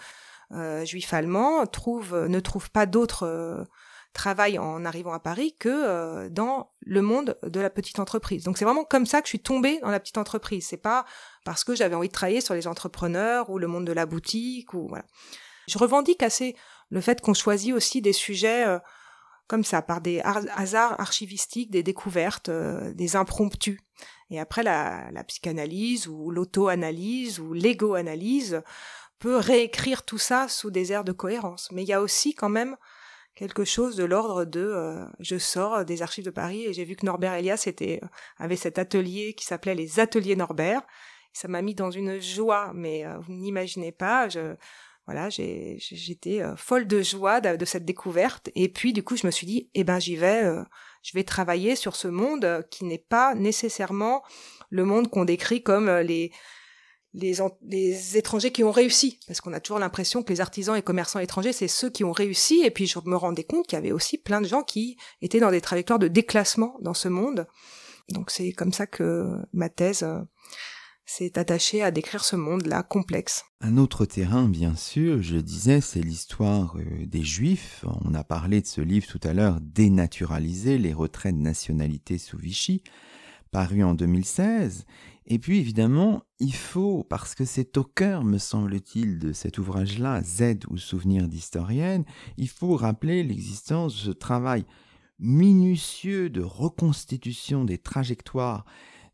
euh, juifs allemands trouvent, ne trouvent pas d'autres travail en arrivant à Paris que euh, dans le monde de la petite entreprise. Donc c'est vraiment comme ça que je suis tombée dans la petite entreprise. C'est pas parce que j'avais envie de travailler sur les entrepreneurs ou le monde de la boutique ou voilà. Je revendique assez le fait qu'on choisit aussi des sujets euh, comme ça par des hasards archivistiques, des découvertes, euh, des impromptus. Et après la, la psychanalyse ou l'auto-analyse ou l'ego-analyse peut réécrire tout ça sous des airs de cohérence. Mais il y a aussi quand même quelque chose de l'ordre de euh, je sors des archives de Paris et j'ai vu que Norbert Elias était euh, avait cet atelier qui s'appelait les ateliers Norbert. Ça m'a mis dans une joie mais euh, vous n'imaginez pas je voilà j'étais folle de joie de, cette découverte. Et puis du coup je me suis dit eh ben j'y vais je vais travailler sur ce monde qui n'est pas nécessairement le monde qu'on décrit comme les les, étrangers qui ont réussi, parce qu'on a toujours l'impression que les artisans et commerçants étrangers, c'est ceux qui ont réussi, et puis je me rendais compte qu'il y avait aussi plein de gens qui étaient dans des trajectoires de déclassement dans ce monde. Donc c'est comme ça que ma thèse euh, s'est attachée à décrire ce monde-là complexe. Un autre terrain, bien sûr, je disais, c'est l'histoire euh, des Juifs. On a parlé de ce livre tout à l'heure, Dénaturaliser les retraites de nationalité sous Vichy, paru en 2016. Et puis évidemment, il faut, parce que c'est au cœur, me semble-t-il, de cet ouvrage-là, Z ou Souvenir d'historienne, il faut rappeler l'existence de ce travail minutieux de reconstitution des trajectoires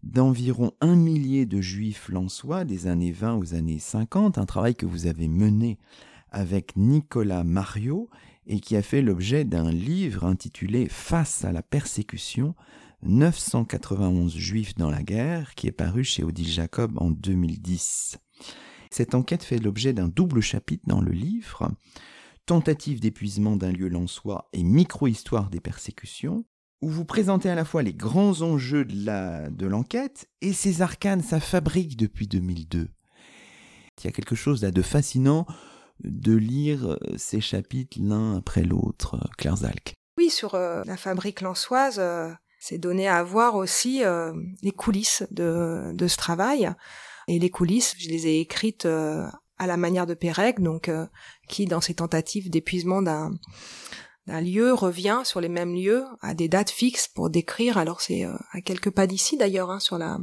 d'environ un millier de juifs lançois des années 20 aux années 50, un travail que vous avez mené avec Nicolas Mario et qui a fait l'objet d'un livre intitulé Face à la persécution, 991 juifs dans la guerre, qui est paru chez Odile Jacob en 2010. Cette enquête fait l'objet d'un double chapitre dans le livre, tentative d'épuisement d'un lieu soi et micro-histoire des persécutions, où vous présentez à la fois les grands enjeux de l'enquête et ses arcanes, sa fabrique depuis 2002. Il y a quelque chose là de fascinant de lire ces chapitres l'un après l'autre, Claire Zalk. Oui, sur euh, la fabrique lançoise, euh, c'est donné à voir aussi euh, les coulisses de, de ce travail. Et les coulisses, je les ai écrites euh, à la manière de Pérec, donc euh, qui, dans ses tentatives d'épuisement d'un d'un lieu, revient sur les mêmes lieux à des dates fixes pour décrire. Alors c'est à quelques pas d'ici d'ailleurs, hein, sur la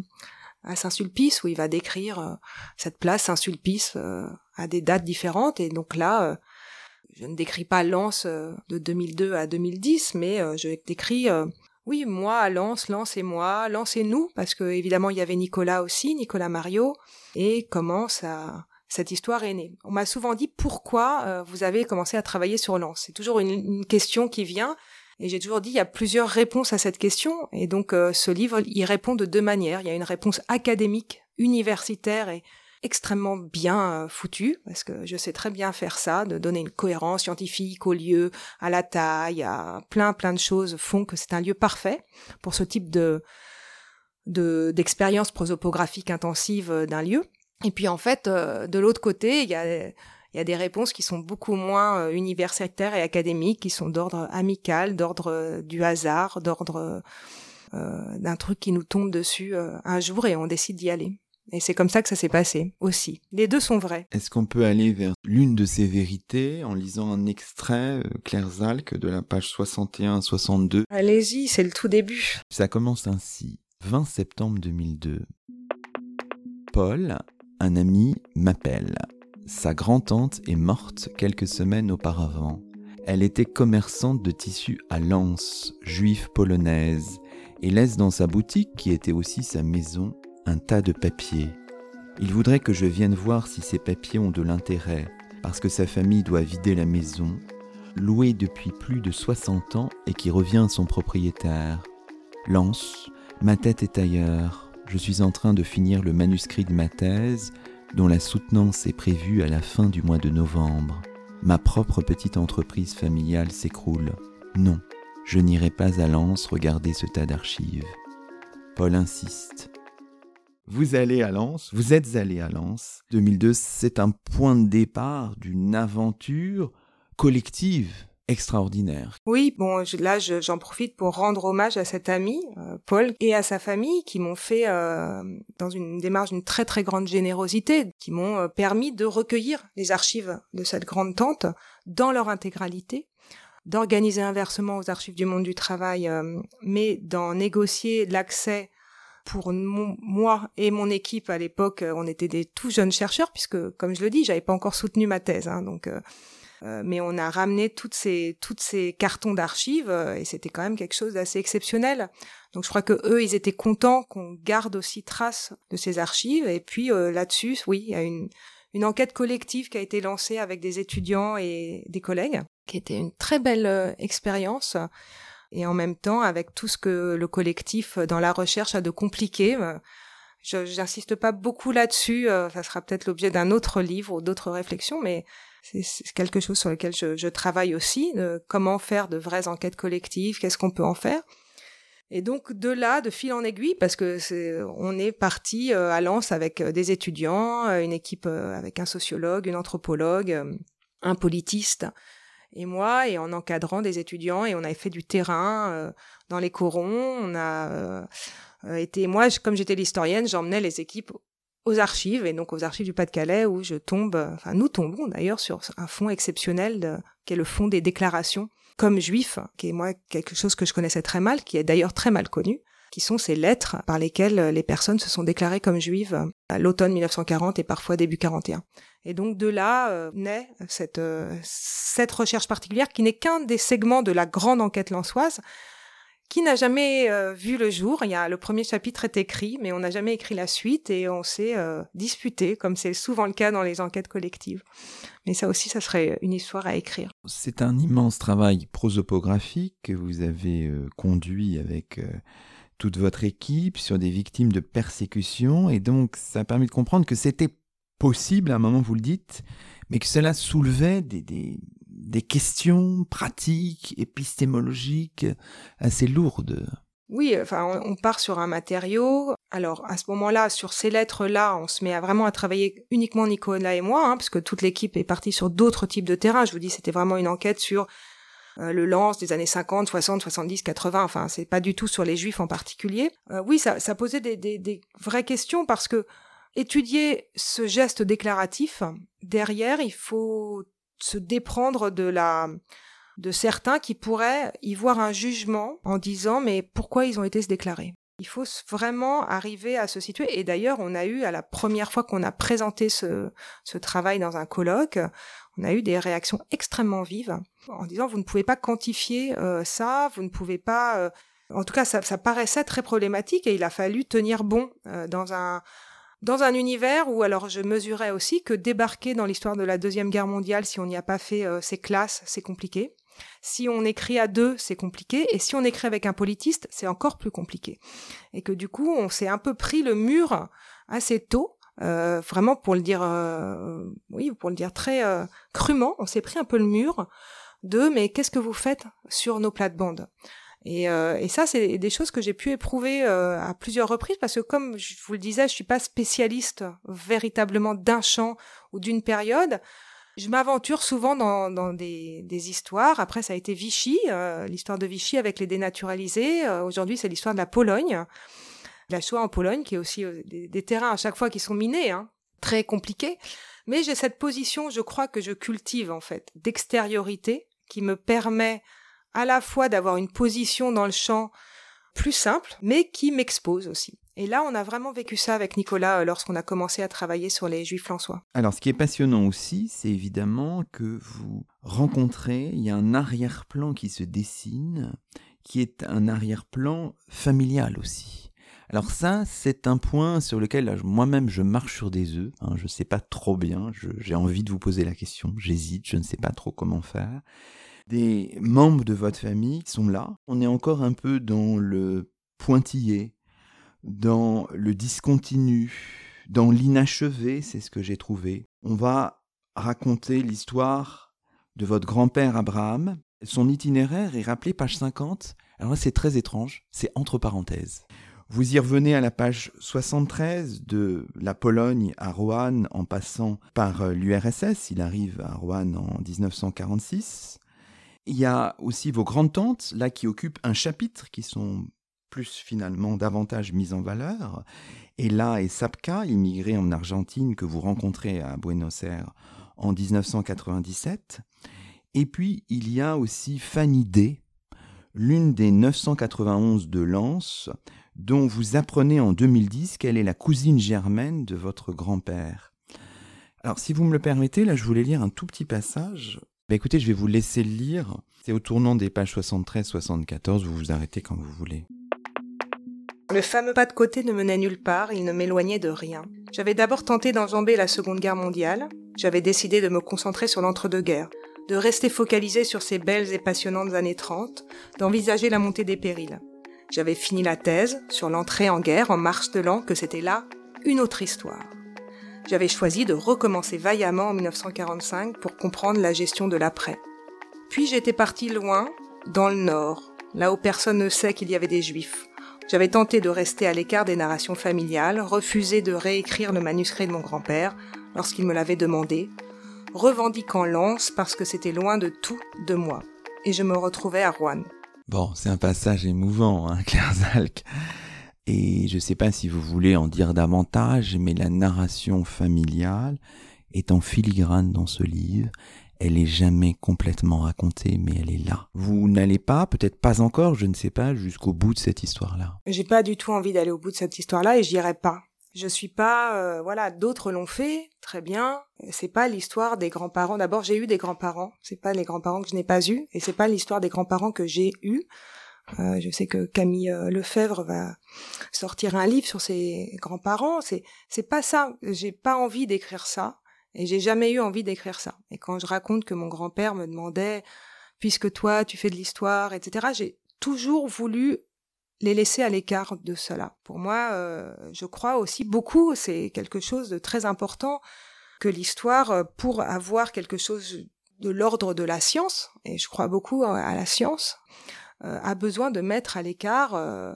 à Saint-Sulpice, où il va décrire cette place Saint-Sulpice à des dates différentes. Et donc là, je ne décris pas Lens de 2002 à 2010, mais je décris oui, moi Lens, Lens et moi, Lens et nous, parce que évidemment il y avait Nicolas aussi, Nicolas Mario, et comment ça, cette histoire est née. On m'a souvent dit pourquoi euh, vous avez commencé à travailler sur Lens. C'est toujours une, question qui vient. Et j'ai toujours dit, il y a plusieurs réponses à cette question. Et donc, euh, ce livre, il répond de deux manières. Il y a une réponse académique, universitaire et extrêmement bien euh, foutue, parce que je sais très bien faire ça, de donner une cohérence scientifique au lieu, à la taille, à plein, plein de choses font que c'est un lieu parfait pour ce type de, de d'expérience prosopographique intensive d'un lieu. Et puis en fait, euh, de l'autre côté, il y a, y a des réponses qui sont beaucoup moins euh, universitaires et académiques, qui sont d'ordre amical, d'ordre euh, du hasard, d'ordre d'un truc qui nous tombe dessus un jour et on décide d'y aller. Et c'est comme ça que ça s'est passé aussi. Les deux sont vrais. Est-ce qu'on peut aller vers l'une de ces vérités en lisant un extrait, Claire Zalk, de la page 61-62 Allez-y, c'est le tout début. Ça commence ainsi. 20 septembre 2002. Paul, un ami m'appelle. Sa grand-tante est morte quelques semaines auparavant. Elle était commerçante de tissus à Lens, juive polonaise, et laisse dans sa boutique, qui était aussi sa maison, un tas de papiers. Il voudrait que je vienne voir si ces papiers ont de l'intérêt, parce que sa famille doit vider la maison, louée depuis plus de 60 ans et qui revient à son propriétaire. Lens, ma tête est ailleurs, je suis en train de finir le manuscrit de ma thèse, dont la soutenance est prévue à la fin du mois de novembre. Ma propre petite entreprise familiale s'écroule. Non, je n'irai pas à Lens regarder ce tas d'archives. Paul insiste. Vous allez à Lens, vous êtes allé à Lens. 2002, c'est un point de départ d'une aventure collective extraordinaire. Oui, bon, là, j'en profite pour rendre hommage à cet ami, euh, Paul, et à sa famille qui m'ont fait, euh, dans une démarche d'une très très grande générosité, qui m'ont euh, permis de recueillir les archives de cette grande tante dans leur intégralité d'organiser un versement aux archives du monde du travail, mais d'en négocier l'accès pour moi et mon équipe à l'époque, on était des tout jeunes chercheurs puisque, comme je le dis, j'avais pas encore soutenu ma thèse, hein, donc euh, mais on a ramené toutes ces toutes ces cartons d'archives euh, et c'était quand même quelque chose d'assez exceptionnel. Donc je crois que eux ils étaient contents qu'on garde aussi trace de ces archives et puis euh, là-dessus oui il y a une une enquête collective qui a été lancée avec des étudiants et des collègues qui était une très belle expérience et en même temps avec tout ce que le collectif dans la recherche a de compliqué. Je n'insiste pas beaucoup là-dessus, ça sera peut-être l'objet d'un autre livre ou d'autres réflexions, mais c'est quelque chose sur lequel je, travaille aussi, comment faire de vraies enquêtes collectives, qu'est-ce qu'on peut en faire. Et donc de là, de fil en aiguille, parce que c'est, on est parti euh, à Lens avec euh, des étudiants, euh, une équipe avec un sociologue, une anthropologue, un politiste et moi, et en encadrant des étudiants, et on avait fait du terrain dans les corons. On a été, moi, comme j'étais l'historienne, j'emmenais les équipes aux archives, et donc aux archives du Pas-de-Calais, où je tombe, enfin nous tombons d'ailleurs sur un fonds exceptionnel qui est le fonds des déclarations comme juif, qui est moi quelque chose que je connaissais très mal, qui est d'ailleurs très mal connu, qui sont ces lettres par lesquelles les personnes se sont déclarées comme juives à l'automne 1940 et parfois début 41. Et donc de là euh, naît cette, euh, cette recherche particulière qui n'est qu'un des segments de la grande enquête lançoise, qui n'a jamais euh, vu le jour. Il y a le premier chapitre est écrit, mais on n'a jamais écrit la suite et on s'est disputé, comme c'est souvent le cas dans les enquêtes collectives. Mais ça aussi, ça serait une histoire à écrire. C'est un immense travail prosopographique que vous avez conduit avec toute votre équipe sur des victimes de persécution, et donc ça permet de comprendre que c'était possible, à un moment vous le dites, mais que cela soulevait des, des, questions pratiques, épistémologiques assez lourdes. Oui, enfin, on, part sur un matériau. Alors, à ce moment-là, sur ces lettres-là, on se met à vraiment à travailler uniquement Nicolas et moi, hein, parce que toute l'équipe est partie sur d'autres types de terrains. Je vous dis, c'était vraiment une enquête sur euh, le lance des années 50, 60, 70, 80. Enfin, c'est pas du tout sur les juifs en particulier. Euh, oui, ça, posait des vraies questions parce que étudier ce geste déclaratif, derrière, il faut se déprendre de la de certains qui pourraient y voir un jugement en disant mais pourquoi ils ont été se déclarer? Il faut vraiment arriver à se situer. Et d'ailleurs, on a eu, à la première fois qu'on a présenté ce, ce travail dans un colloque, on a eu des réactions extrêmement vives en disant vous ne pouvez pas quantifier euh, ça, vous ne pouvez pas... Euh, en tout cas, ça, ça, paraissait très problématique et il a fallu tenir bon euh, dans un, dans un univers où alors je mesurais aussi que débarquer dans l'histoire de la Deuxième Guerre mondiale, si on n'y a pas fait euh, ses classes, c'est compliqué. Si on écrit à deux, c'est compliqué. Et si on écrit avec un politiste, c'est encore plus compliqué. Et que du coup, on s'est un peu pris le mur assez tôt. Euh, vraiment pour le dire euh, oui pour le dire très crûment on s'est pris un peu le mur de mais qu'est-ce que vous faites sur nos plates-bandes? Et, euh, et, ça, c'est des choses que j'ai pu éprouver euh, à plusieurs reprises parce que, comme je vous le disais, je suis pas spécialiste véritablement d'un champ ou d'une période. Je m'aventure souvent dans, dans des, des, histoires. Après, ça a été Vichy, euh, l'histoire de Vichy avec les dénaturalisés. Aujourd'hui, c'est l'histoire de la Pologne, la Shoah en Pologne, qui est aussi des, des, terrains à chaque fois qui sont minés, hein, très compliqués. Mais j'ai cette position, je crois que je cultive en fait, d'extériorité, qui me permet à la fois d'avoir une position dans le champ plus simple, mais qui m'expose aussi. Et là, on a vraiment vécu ça avec Nicolas euh, lorsqu'on a commencé à travailler sur les Juifs françois. Alors, ce qui est passionnant aussi, c'est évidemment que vous rencontrez, il y a un arrière-plan qui se dessine, qui est un arrière-plan familial aussi. Alors ça, c'est un point sur lequel moi-même je marche sur des œufs. Hein, je ne sais pas trop bien. J'ai envie de vous poser la question. J'hésite. Je ne sais pas trop comment faire des membres de votre famille sont là. On est encore un peu dans le pointillé, dans le discontinu, dans l'inachevé, c'est ce que j'ai trouvé. On va raconter l'histoire de votre grand-père Abraham. Son itinéraire est rappelé page 50. Alors c'est très étrange, c'est entre parenthèses. Vous y revenez à la page 73 de la Pologne à Roanne en passant par l'URSS. Il arrive à Roanne en 1946. Il y a aussi vos grandes-tantes, là, qui occupent un chapitre, qui sont plus finalement davantage mis en valeur. Et là est Sapka, immigré en Argentine, que vous rencontrez à Buenos Aires en 1997. Et puis, il y a aussi Fanny D, l'une des 991 de Lens, dont vous apprenez en 2010 qu'elle est la cousine germaine de votre grand-père. Alors, si vous me le permettez, là, je voulais lire un tout petit passage bah, écoutez, je vais vous laisser lire. C'est au tournant des pages 73-74, vous vous arrêtez quand vous voulez. Le fameux pas de côté ne menait nulle part, il ne m'éloignait de rien. J'avais d'abord tenté d'enjamber la Seconde Guerre mondiale, j'avais décidé de me concentrer sur l'entre-deux-guerres, de rester focalisé sur ces belles et passionnantes années 30, d'envisager la montée des périls. J'avais fini la thèse sur l'entrée en guerre en marche de l'an que c'était là une autre histoire j'avais choisi de recommencer vaillamment en 1945 pour comprendre la gestion de l'après. Puis j'étais parti loin, dans le nord, là où personne ne sait qu'il y avait des juifs. J'avais tenté de rester à l'écart des narrations familiales, refusé de réécrire le manuscrit de mon grand-père lorsqu'il me l'avait demandé, revendiquant Lens parce que c'était loin de tout de moi. Et je me retrouvais à Rouen. Bon, c'est un passage émouvant, hein, Claire. Et je ne sais pas si vous voulez en dire davantage, mais la narration familiale est en filigrane dans ce livre. Elle est jamais complètement racontée, mais elle est là. Vous n'allez pas, peut-être pas encore, je ne sais pas, jusqu'au bout de cette histoire-là. J'ai pas du tout envie d'aller au bout de cette histoire-là et j'irai pas. Je suis pas, euh, voilà, d'autres l'ont fait, très bien. C'est pas l'histoire des grands-parents. D'abord, j'ai eu des grands-parents. C'est pas les grands-parents que je n'ai pas eus, et c'est pas l'histoire des grands-parents que j'ai eus. Euh, je sais que Camille euh, Lefebvre va sortir un livre sur ses grands-parents. C'est c'est pas ça. J'ai pas envie d'écrire ça et j'ai jamais eu envie d'écrire ça. Et quand je raconte que mon grand-père me demandait, puisque toi tu fais de l'histoire, etc. J'ai toujours voulu les laisser à l'écart de cela. Pour moi, euh, je crois aussi beaucoup, c'est quelque chose de très important, que l'histoire, pour avoir quelque chose de l'ordre de la science, et je crois beaucoup à la science, euh, a besoin de mettre à l'écart euh,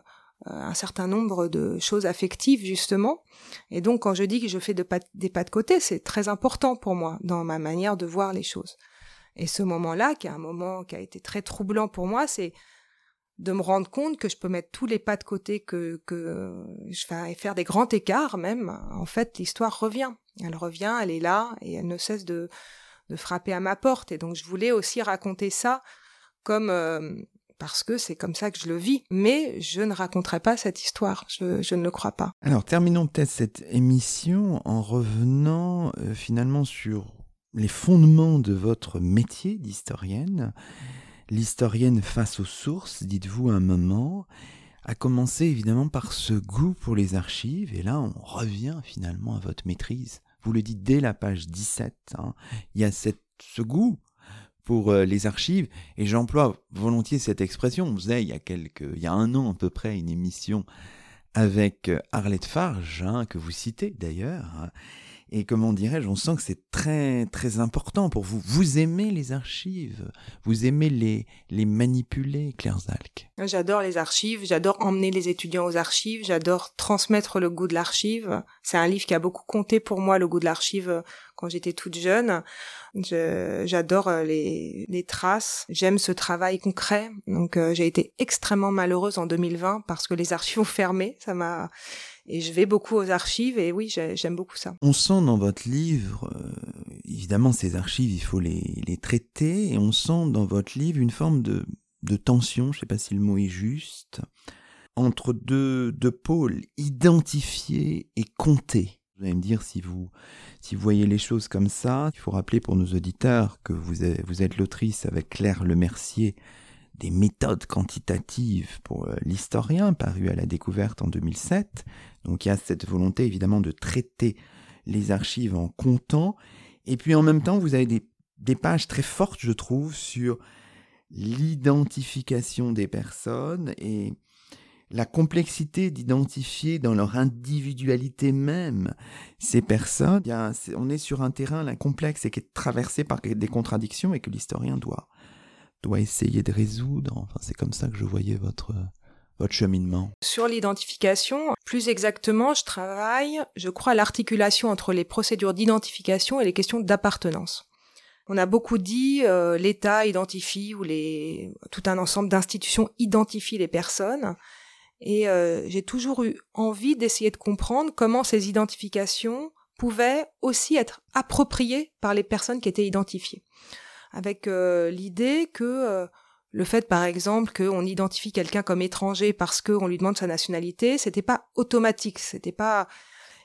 euh, un certain nombre de choses affectives justement. Et donc quand je dis que je fais des pas de côté, c'est très important pour moi dans ma manière de voir les choses. Et ce moment-là, qui est un moment qui a été très troublant pour moi, c'est de me rendre compte que je peux mettre tous les pas de côté, que, que je vais faire des grands écarts même. En fait, l'histoire revient. Elle revient, elle est là et elle ne cesse de, de frapper à ma porte. Et donc je voulais aussi raconter ça comme parce que c'est comme ça que je le vis. Mais je ne raconterai pas cette histoire, je, ne le crois pas. Alors terminons peut-être cette émission en revenant euh, finalement sur les fondements de votre métier d'historienne. L'historienne face aux sources, dites-vous un moment. a commencé évidemment par ce goût pour les archives, et là on revient finalement à votre maîtrise. Vous le dites dès la page 17, hein. il y a cette, ce goût pour euh, les archives, et j'emploie volontiers cette expression. On faisait il y a il y a un an à peu près, une émission avec euh, Arlette Farge, hein, que vous citez d'ailleurs, hein. Et comment dirais-je, on sent que c'est très très important pour vous. Vous aimez les archives, vous aimez les, les manipuler, Claire Zalk. J'adore les archives, j'adore emmener les étudiants aux archives, j'adore transmettre le goût de l'archive. C'est un livre qui a beaucoup compté pour moi, le goût de l'archive, quand j'étais toute jeune. J'adore euh, les, les traces, j'aime ce travail concret. Donc euh, j'ai été extrêmement malheureuse en 2020 parce que les archives ont fermé. Ça m'a et je vais beaucoup aux archives et oui, j'aime beaucoup ça. On sent dans votre livre, euh, évidemment, ces archives, il faut les, les, traiter, et on sent dans votre livre une forme de, de tension, je ne sais pas si le mot est juste, entre deux, deux pôles, identifiés et comptés. Vous allez me dire si vous, voyez les choses comme ça. Il faut rappeler pour nos auditeurs que vous êtes, vous êtes l'autrice avec Claire Lemercier des méthodes quantitatives pour euh, l'historien, paru à la découverte en 2007. Donc il y a cette volonté évidemment de traiter les archives en comptant. Et puis en même temps, vous avez des, des pages très fortes, je trouve, sur l'identification des personnes et la complexité d'identifier dans leur individualité même ces personnes. A, on est sur un terrain là, complexe et qui est traversé par des contradictions et que l'historien doit, doit essayer de résoudre. Enfin, c'est comme ça que je voyais votre, votre cheminement Sur l'identification, plus exactement, je travaille, je crois, à l'articulation entre les procédures d'identification et les questions d'appartenance. On a beaucoup dit euh, l'État identifie ou les tout un ensemble d'institutions identifient les personnes et euh, j'ai toujours eu envie d'essayer de comprendre comment ces identifications pouvaient aussi être appropriées par les personnes qui étaient identifiées avec euh, l'idée que le fait, par exemple, qu'on identifie quelqu'un comme étranger parce qu'on lui demande sa nationalité, c'était pas automatique, c'était pas.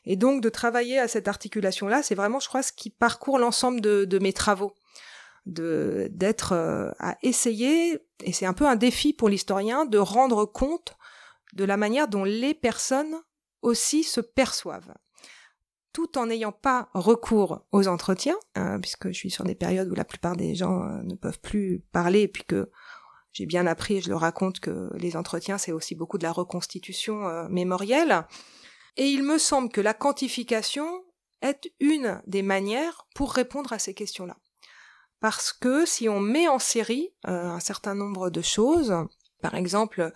Et donc de travailler à cette articulation-là, c'est vraiment, je crois, ce qui parcourt l'ensemble de, mes travaux, de d'être euh, à essayer, et c'est un peu un défi pour l'historien, de rendre compte de la manière dont les personnes aussi se perçoivent tout en n'ayant pas recours aux entretiens, euh, puisque je suis sur des périodes où la plupart des gens euh, ne peuvent plus parler, et puis que j'ai bien appris, je le raconte, que les entretiens, c'est aussi beaucoup de la reconstitution euh, mémorielle. Et il me semble que la quantification est une des manières pour répondre à ces questions-là. Parce que si on met en série euh, un certain nombre de choses, par exemple,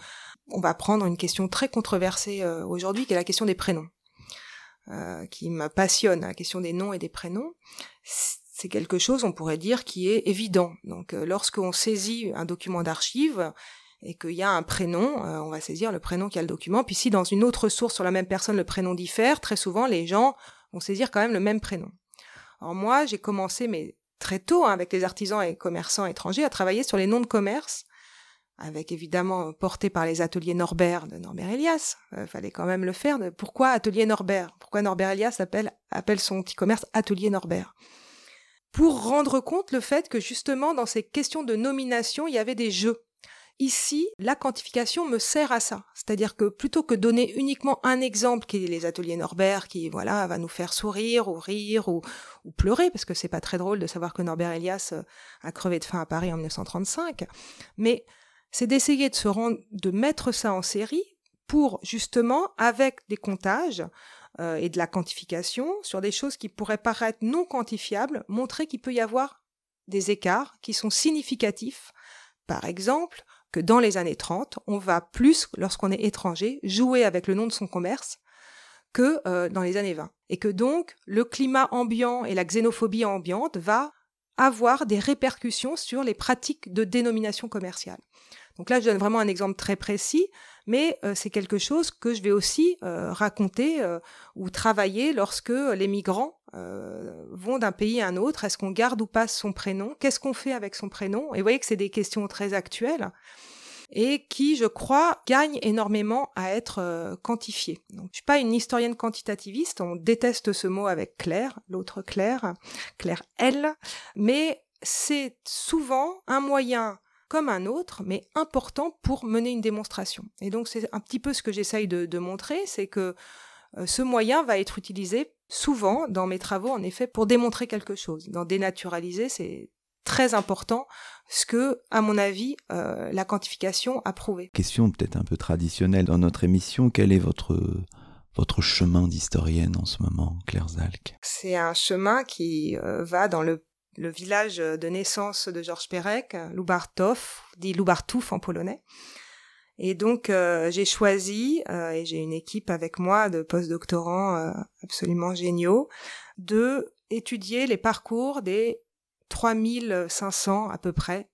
on va prendre une question très controversée euh, aujourd'hui, qui est la question des prénoms, qui me passionne, la question des noms et des prénoms c'est quelque chose, on pourrait dire, qui est évident. Donc, euh, lorsqu'on saisit un document d'archive et qu'il y a un prénom, euh, on va saisir le prénom qui a le document. Puis si dans une autre source sur la même personne, le prénom diffère, très souvent, les gens vont saisir quand même le même prénom. Alors moi, j'ai commencé, mais très tôt, hein, avec les artisans et commerçants étrangers, à travailler sur les noms de commerce, avec évidemment porté par les ateliers Norbert de Norbert Elias. Euh, fallait quand même le faire. Pourquoi atelier Norbert? Pourquoi Norbert Elias appelle, appelle son petit commerce atelier Norbert? Pour rendre compte le fait que justement dans ces questions de nomination, il y avait des jeux. Ici, la quantification me sert à ça. C'est-à-dire que plutôt que donner uniquement un exemple qui est les ateliers Norbert, qui voilà va nous faire sourire ou rire ou, ou pleurer, parce que c'est pas très drôle de savoir que Norbert Elias euh, a crevé de faim à Paris en 1935, mais c'est d'essayer de se rendre, de mettre ça en série pour justement, avec des comptages, euh, et de la quantification sur des choses qui pourraient paraître non quantifiables, montrer qu'il peut y avoir des écarts qui sont significatifs. Par exemple, que dans les années 30, on va plus, lorsqu'on est étranger, jouer avec le nom de son commerce que euh, dans les années 20. Et que donc, le climat ambiant et la xénophobie ambiante va avoir des répercussions sur les pratiques de dénomination commerciale. Donc là, je donne vraiment un exemple très précis, mais euh, c'est quelque chose que je vais aussi euh, raconter euh, ou travailler lorsque les migrants vont d'un pays à un autre. Est-ce qu'on garde ou pas son prénom? Qu'est-ce qu'on fait avec son prénom? Et vous voyez que c'est des questions très actuelles et qui, je crois, gagnent énormément à être quantifiées. Donc, je suis pas une historienne quantitativiste, on déteste ce mot avec Claire, l'autre Claire, Claire L, mais c'est souvent un moyen comme un autre, mais important pour mener une démonstration. Et donc c'est un petit peu ce que j'essaye de, montrer, c'est que euh, ce moyen va être utilisé souvent dans mes travaux, en effet, pour démontrer quelque chose. Dans dénaturaliser, c'est très important, ce que, à mon avis, euh, la quantification a prouvé. Question peut-être un peu traditionnelle dans notre émission, quel est votre votre chemin d'historienne en ce moment, Claire Zalk C'est un chemin qui euh, va dans le, le, village de naissance de Georges Perec, Lubartów, dit Lubartów en polonais. Et donc euh, j'ai choisi, euh, et j'ai une équipe avec moi de postdoctorants absolument géniaux, de étudier les parcours des 3500 à peu près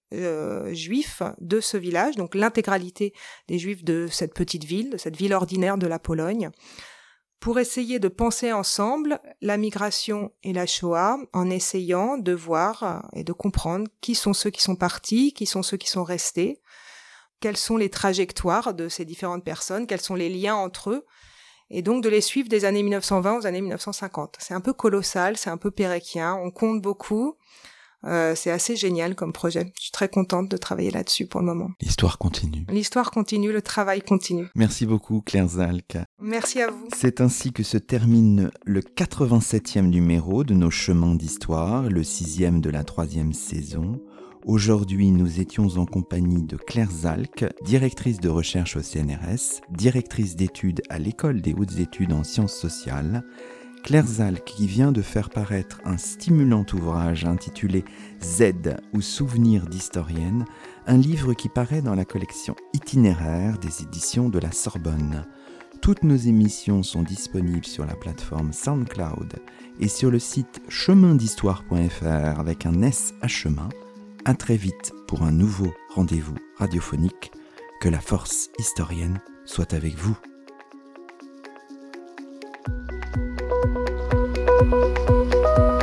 juifs de ce village, donc l'intégralité des juifs de cette petite ville, de cette ville ordinaire de la Pologne, pour essayer de penser ensemble la migration et la Shoah en essayant de voir et de comprendre qui sont ceux qui sont partis, qui sont ceux qui sont restés, quelles sont les trajectoires de ces différentes personnes, quels sont les liens entre eux, et donc de les suivre des années 1920 aux années 1950. C'est un peu colossal, c'est un peu péréquien, on compte beaucoup, euh, c'est assez génial comme projet. Je suis très contente de travailler là-dessus pour le moment. L'histoire continue. L'histoire continue, le travail continue. Merci beaucoup Claire Zalk. Merci à vous. C'est ainsi que se termine le 87e numéro de nos chemins d'histoire, le sixième de la troisième saison. Aujourd'hui, nous étions en compagnie de Claire Zalk, directrice de recherche au CNRS, directrice d'études à l'École des hautes études en sciences sociales, Claire Zalk qui vient de faire paraître un stimulant ouvrage intitulé Z ou Souvenirs d'historienne, un livre qui paraît dans la collection itinéraire des éditions de la Sorbonne. Toutes nos émissions sont disponibles sur la plateforme SoundCloud et sur le site chemindhistoire.fr avec un S à chemin. À très vite pour un nouveau rendez-vous radiophonique. Que la force historienne soit avec vous. Thank you.